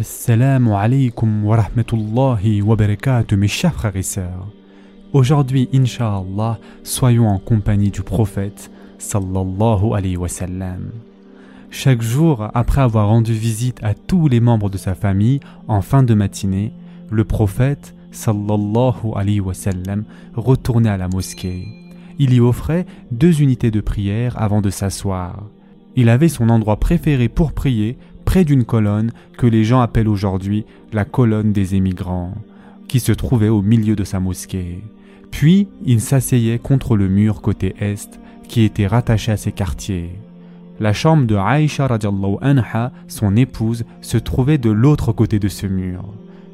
Assalamu alaikum wa rahmatullahi wa barakatuh mes chers frères et sœurs. Aujourd'hui, Inch'Allah, soyons en compagnie du prophète sallallahu alayhi wa sallam. Chaque jour, après avoir rendu visite à tous les membres de sa famille en fin de matinée, le prophète sallallahu alayhi wa sallam retournait à la mosquée. Il y offrait deux unités de prière avant de s'asseoir. Il avait son endroit préféré pour prier près d'une colonne que les gens appellent aujourd'hui la colonne des émigrants, qui se trouvait au milieu de sa mosquée. Puis il s'asseyait contre le mur côté est qui était rattaché à ses quartiers. La chambre de Aïcha anha, son épouse, se trouvait de l'autre côté de ce mur.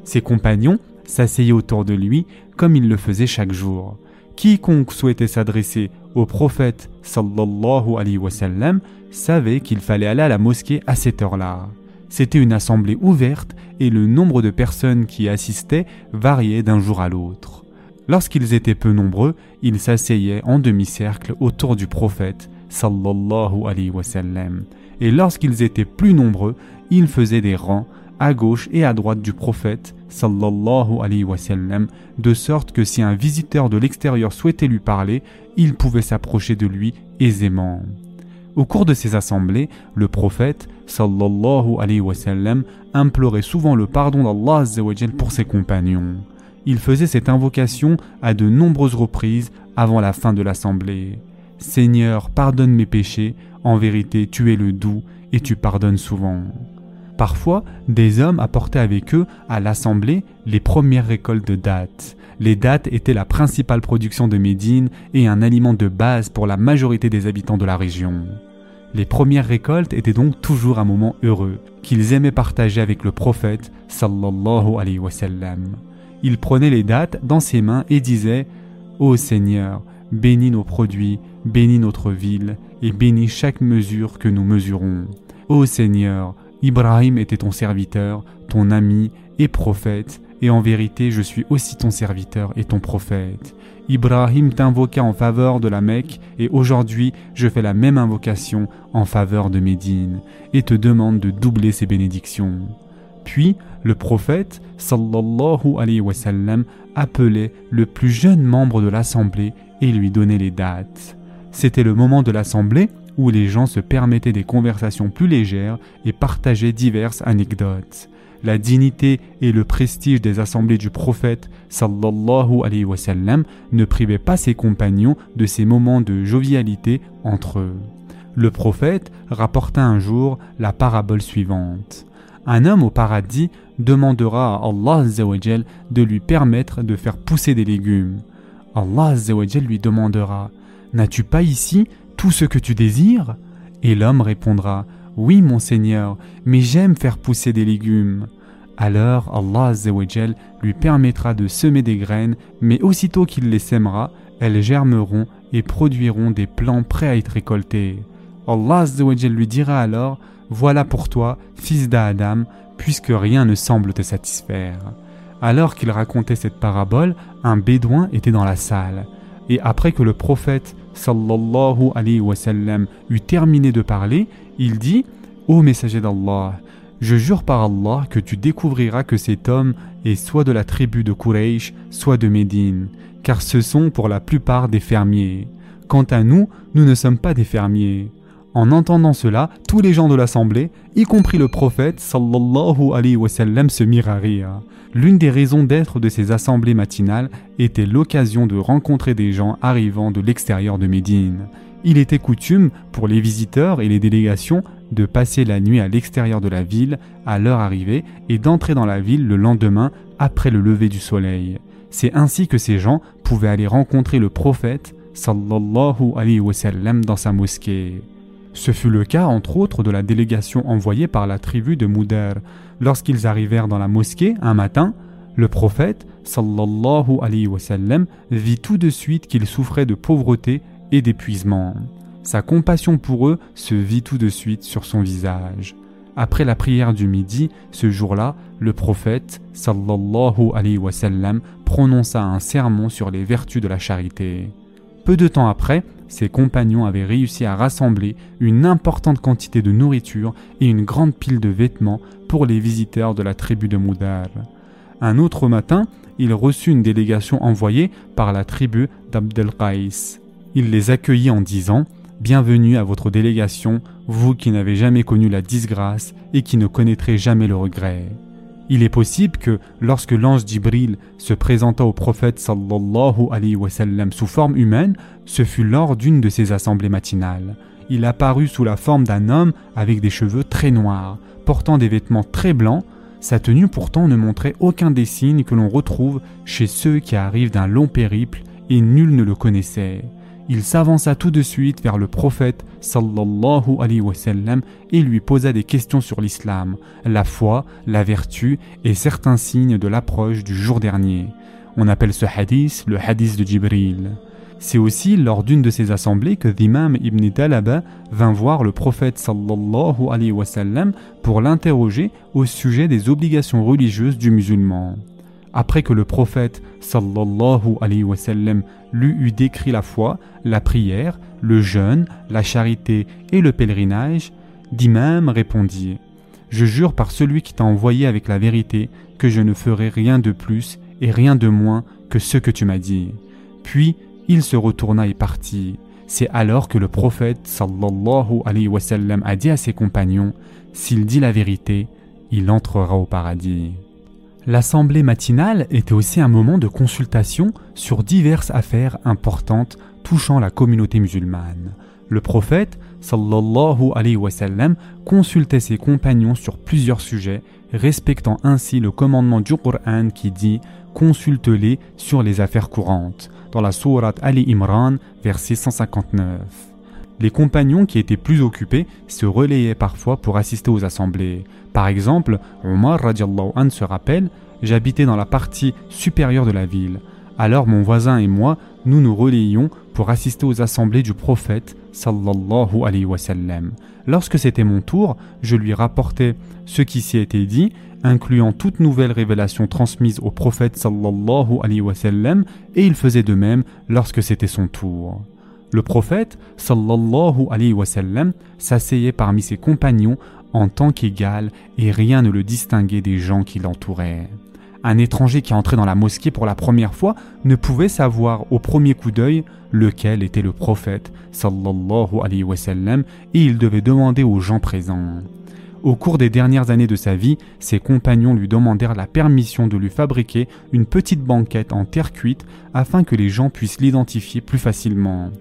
Ses compagnons s'asseyaient autour de lui comme il le faisait chaque jour. Quiconque souhaitait s'adresser au prophète sallallahu alayhi wa sallam savait qu'il fallait aller à la mosquée à cette heure-là. C'était une assemblée ouverte et le nombre de personnes qui assistaient variait d'un jour à l'autre. Lorsqu'ils étaient peu nombreux, ils s'asseyaient en demi-cercle autour du prophète sallallahu alayhi wa sallam. Et lorsqu'ils étaient plus nombreux, ils faisaient des rangs à gauche et à droite du prophète sallallahu de sorte que si un visiteur de l'extérieur souhaitait lui parler, il pouvait s'approcher de lui aisément. Au cours de ces assemblées, le prophète sallallahu implorait souvent le pardon d'Allah pour ses compagnons. Il faisait cette invocation à de nombreuses reprises avant la fin de l'assemblée. Seigneur, pardonne mes péchés, en vérité tu es le doux et tu pardonnes souvent. Parfois, des hommes apportaient avec eux à l'assemblée les premières récoltes de dattes. Les dattes étaient la principale production de Médine et un aliment de base pour la majorité des habitants de la région. Les premières récoltes étaient donc toujours un moment heureux qu'ils aimaient partager avec le prophète sallallahu alayhi wa sallam. Il prenait les dattes dans ses mains et disait Ô Seigneur, bénis nos produits, bénis notre ville et bénis chaque mesure que nous mesurons. Ô Seigneur, Ibrahim était ton serviteur, ton ami et prophète, et en vérité je suis aussi ton serviteur et ton prophète. Ibrahim t'invoqua en faveur de la Mecque, et aujourd'hui je fais la même invocation en faveur de Médine, et te demande de doubler ses bénédictions. Puis le prophète sallallahu alayhi wa sallam appelait le plus jeune membre de l'assemblée et lui donnait les dates. C'était le moment de l'assemblée où les gens se permettaient des conversations plus légères et partageaient diverses anecdotes. La dignité et le prestige des assemblées du prophète sallallahu ne privaient pas ses compagnons de ces moments de jovialité entre eux. Le prophète rapporta un jour la parabole suivante. Un homme au paradis demandera à Allah de lui permettre de faire pousser des légumes. Allah lui demandera N'as-tu pas ici tout ce que tu désires? Et l'homme répondra Oui, mon Seigneur, mais j'aime faire pousser des légumes. Alors Allah lui permettra de semer des graines, mais aussitôt qu'il les sèmera, elles germeront et produiront des plants prêts à être récoltés. Allah lui dira alors Voilà pour toi, fils d'Adam, puisque rien ne semble te satisfaire. Alors qu'il racontait cette parabole, un bédouin était dans la salle. Et après que le prophète sallallahu alayhi wa sallam eut terminé de parler, il dit Ô messager d'Allah, je jure par Allah que tu découvriras que cet homme est soit de la tribu de Quraysh, soit de Médine, car ce sont pour la plupart des fermiers. Quant à nous, nous ne sommes pas des fermiers. En entendant cela, tous les gens de l'assemblée, y compris le prophète sallallahu alayhi wa sallam, se mirent à rire. L'une des raisons d'être de ces assemblées matinales était l'occasion de rencontrer des gens arrivant de l'extérieur de Médine. Il était coutume pour les visiteurs et les délégations de passer la nuit à l'extérieur de la ville à leur arrivée et d'entrer dans la ville le lendemain après le lever du soleil. C'est ainsi que ces gens pouvaient aller rencontrer le prophète sallallahu alayhi wa sallam dans sa mosquée. Ce fut le cas entre autres de la délégation envoyée par la tribu de Moudar. Lorsqu'ils arrivèrent dans la mosquée un matin, le prophète sallallahu alayhi wa sallam vit tout de suite qu'ils souffraient de pauvreté et d'épuisement. Sa compassion pour eux se vit tout de suite sur son visage. Après la prière du midi, ce jour-là, le prophète sallallahu alayhi wa sallam prononça un sermon sur les vertus de la charité. Peu de temps après, ses compagnons avaient réussi à rassembler une importante quantité de nourriture et une grande pile de vêtements pour les visiteurs de la tribu de Moudar. Un autre matin, il reçut une délégation envoyée par la tribu d'Abdel Qais. Il les accueillit en disant Bienvenue à votre délégation, vous qui n'avez jamais connu la disgrâce et qui ne connaîtrez jamais le regret. Il est possible que lorsque l'ange d'Ibril se présenta au prophète sallallahu alayhi wa sallam sous forme humaine, ce fut lors d'une de ses assemblées matinales. Il apparut sous la forme d'un homme avec des cheveux très noirs, portant des vêtements très blancs. Sa tenue pourtant ne montrait aucun des signes que l'on retrouve chez ceux qui arrivent d'un long périple et nul ne le connaissait il s'avança tout de suite vers le prophète sallallahu alayhi wa sallam et lui posa des questions sur l'islam, la foi, la vertu et certains signes de l'approche du jour dernier. On appelle ce hadith le hadith de Jibril. C'est aussi lors d'une de ces assemblées que l'imam Ibn Talaba vint voir le prophète sallallahu alayhi wa sallam pour l'interroger au sujet des obligations religieuses du musulman. Après que le prophète sallallahu lui eut décrit la foi, la prière, le jeûne, la charité et le pèlerinage, d'imam répondit Je jure par celui qui t'a envoyé avec la vérité que je ne ferai rien de plus et rien de moins que ce que tu m'as dit. Puis il se retourna et partit. C'est alors que le prophète sallallahu a dit à ses compagnons S'il dit la vérité, il entrera au paradis. L'assemblée matinale était aussi un moment de consultation sur diverses affaires importantes touchant la communauté musulmane. Le prophète, sallallahu alayhi wa sallam, consultait ses compagnons sur plusieurs sujets, respectant ainsi le commandement du Coran qui dit Consulte-les sur les affaires courantes, dans la sourate Ali Imran, verset 159. Les compagnons qui étaient plus occupés se relayaient parfois pour assister aux assemblées. Par exemple, Omar an se rappelle J'habitais dans la partie supérieure de la ville. Alors mon voisin et moi, nous nous relayions pour assister aux assemblées du prophète sallallahu alayhi wa sallam. Lorsque c'était mon tour, je lui rapportais ce qui s'y était dit, incluant toute nouvelle révélation transmise au prophète sallallahu alayhi wa sallam, et il faisait de même lorsque c'était son tour. Le prophète s'asseyait parmi ses compagnons en tant qu'égal et rien ne le distinguait des gens qui l'entouraient. Un étranger qui entrait dans la mosquée pour la première fois ne pouvait savoir au premier coup d'œil lequel était le prophète sallallahu et il devait demander aux gens présents. Au cours des dernières années de sa vie, ses compagnons lui demandèrent la permission de lui fabriquer une petite banquette en terre cuite afin que les gens puissent l'identifier plus facilement.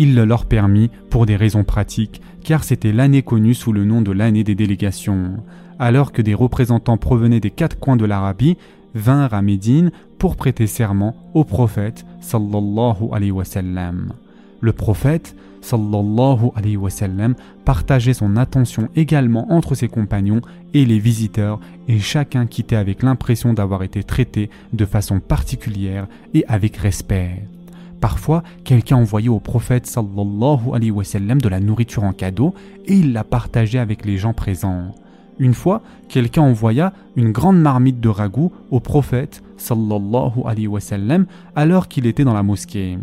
Il le leur permit pour des raisons pratiques, car c'était l'année connue sous le nom de l'année des délégations. Alors que des représentants provenaient des quatre coins de l'Arabie vinrent à Médine pour prêter serment au prophète sallallahu alayhi wa sallam. Le prophète sallallahu alayhi partageait son attention également entre ses compagnons et les visiteurs et chacun quittait avec l'impression d'avoir été traité de façon particulière et avec respect. Parfois, quelqu'un envoyait au prophète de la nourriture en cadeau et il la partageait avec les gens présents. Une fois, quelqu'un envoya une grande marmite de ragoût au prophète alors qu'il était dans la mosquée.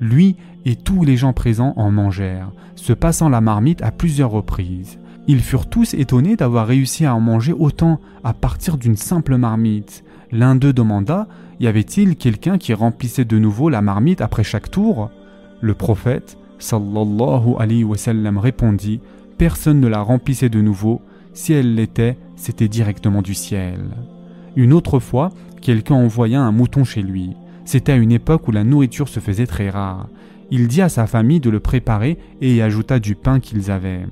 Lui et tous les gens présents en mangèrent, se passant la marmite à plusieurs reprises. Ils furent tous étonnés d'avoir réussi à en manger autant à partir d'une simple marmite. L'un d'eux demanda y avait-il quelqu'un qui remplissait de nouveau la marmite après chaque tour? Le prophète, sallallahu alayhi wa sallam, répondit Personne ne la remplissait de nouveau. Si elle l'était, c'était directement du ciel. Une autre fois, quelqu'un envoya un mouton chez lui. C'était à une époque où la nourriture se faisait très rare. Il dit à sa famille de le préparer et y ajouta du pain qu'ils avaient.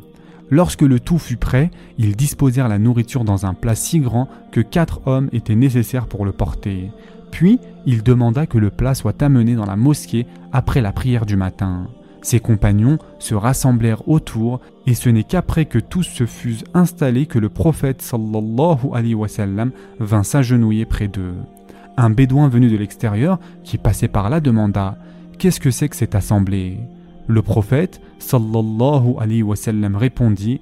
Lorsque le tout fut prêt, ils disposèrent la nourriture dans un plat si grand que quatre hommes étaient nécessaires pour le porter. Puis il demanda que le plat soit amené dans la mosquée après la prière du matin. Ses compagnons se rassemblèrent autour et ce n'est qu'après que tous se fussent installés que le prophète sallallahu alayhi wa sallam vint s'agenouiller près d'eux. Un bédouin venu de l'extérieur qui passait par là demanda Qu'est-ce que c'est que cette assemblée? Le prophète sallallahu alayhi wa répondit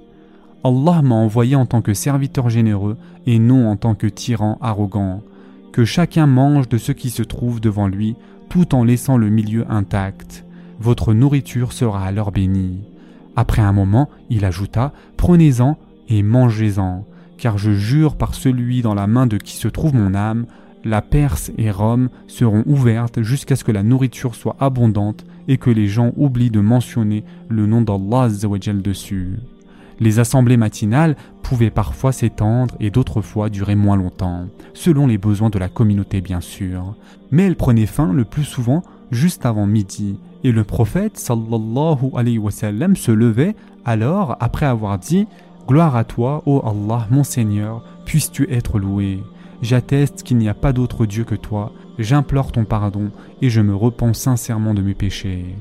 Allah m'a envoyé en tant que serviteur généreux et non en tant que tyran arrogant que chacun mange de ce qui se trouve devant lui, tout en laissant le milieu intact. votre nourriture sera alors bénie. Après un moment, il ajouta, Prenez-en et mangez-en, car je jure par celui dans la main de qui se trouve mon âme, la Perse et Rome seront ouvertes jusqu'à ce que la nourriture soit abondante et que les gens oublient de mentionner le nom d'Allah dessus. Les assemblées matinales pouvaient parfois s'étendre et d'autres fois durer moins longtemps, selon les besoins de la communauté bien sûr. Mais elles prenaient fin le plus souvent juste avant midi, et le prophète sallallahu alayhi wa sallam se levait alors après avoir dit Gloire à toi, ô Allah, mon Seigneur, puisses-tu être loué. J'atteste qu'il n'y a pas d'autre Dieu que toi, j'implore ton pardon et je me repens sincèrement de mes péchés.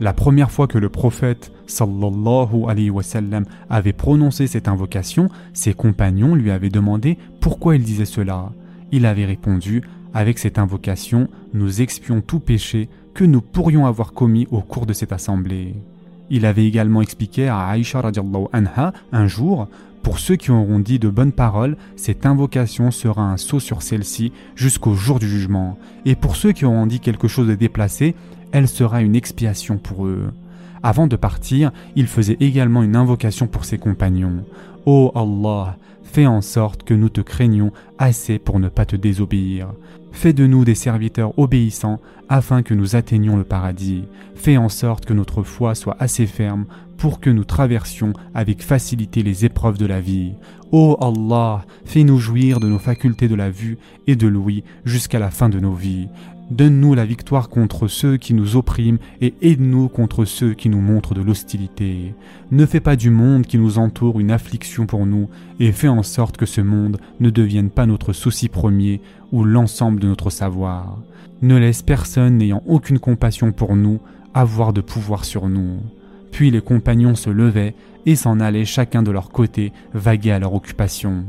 La première fois que le prophète sallallahu alayhi wa sallam avait prononcé cette invocation, ses compagnons lui avaient demandé pourquoi il disait cela. Il avait répondu Avec cette invocation, nous expions tout péché que nous pourrions avoir commis au cours de cette assemblée. Il avait également expliqué à Aïcha anha un jour pour ceux qui auront dit de bonnes paroles, cette invocation sera un saut sur celle-ci jusqu'au jour du jugement. Et pour ceux qui auront dit quelque chose de déplacé, elle sera une expiation pour eux. Avant de partir, il faisait également une invocation pour ses compagnons. Ô Allah, fais en sorte que nous te craignons assez pour ne pas te désobéir. Fais de nous des serviteurs obéissants afin que nous atteignions le paradis. Fais en sorte que notre foi soit assez ferme pour que nous traversions avec facilité les épreuves de la vie. Ô Allah, fais-nous jouir de nos facultés de la vue et de l'ouïe jusqu'à la fin de nos vies. Donne-nous la victoire contre ceux qui nous oppriment et aide-nous contre ceux qui nous montrent de l'hostilité. Ne fais pas du monde qui nous entoure une affliction pour nous et fais en sorte que ce monde ne devienne pas notre souci premier ou l'ensemble de notre savoir. Ne laisse personne n'ayant aucune compassion pour nous avoir de pouvoir sur nous. Puis les compagnons se levaient et s'en allaient chacun de leur côté vaguer à leur occupation.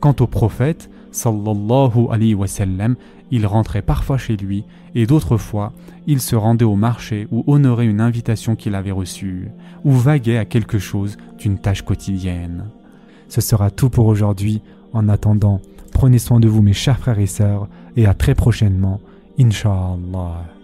Quant au prophète, sallallahu alayhi wa sallam, il rentrait parfois chez lui et d'autres fois il se rendait au marché ou honorait une invitation qu'il avait reçue ou vaguait à quelque chose d'une tâche quotidienne. Ce sera tout pour aujourd'hui. En attendant, prenez soin de vous mes chers frères et sœurs et à très prochainement, Inch'Allah.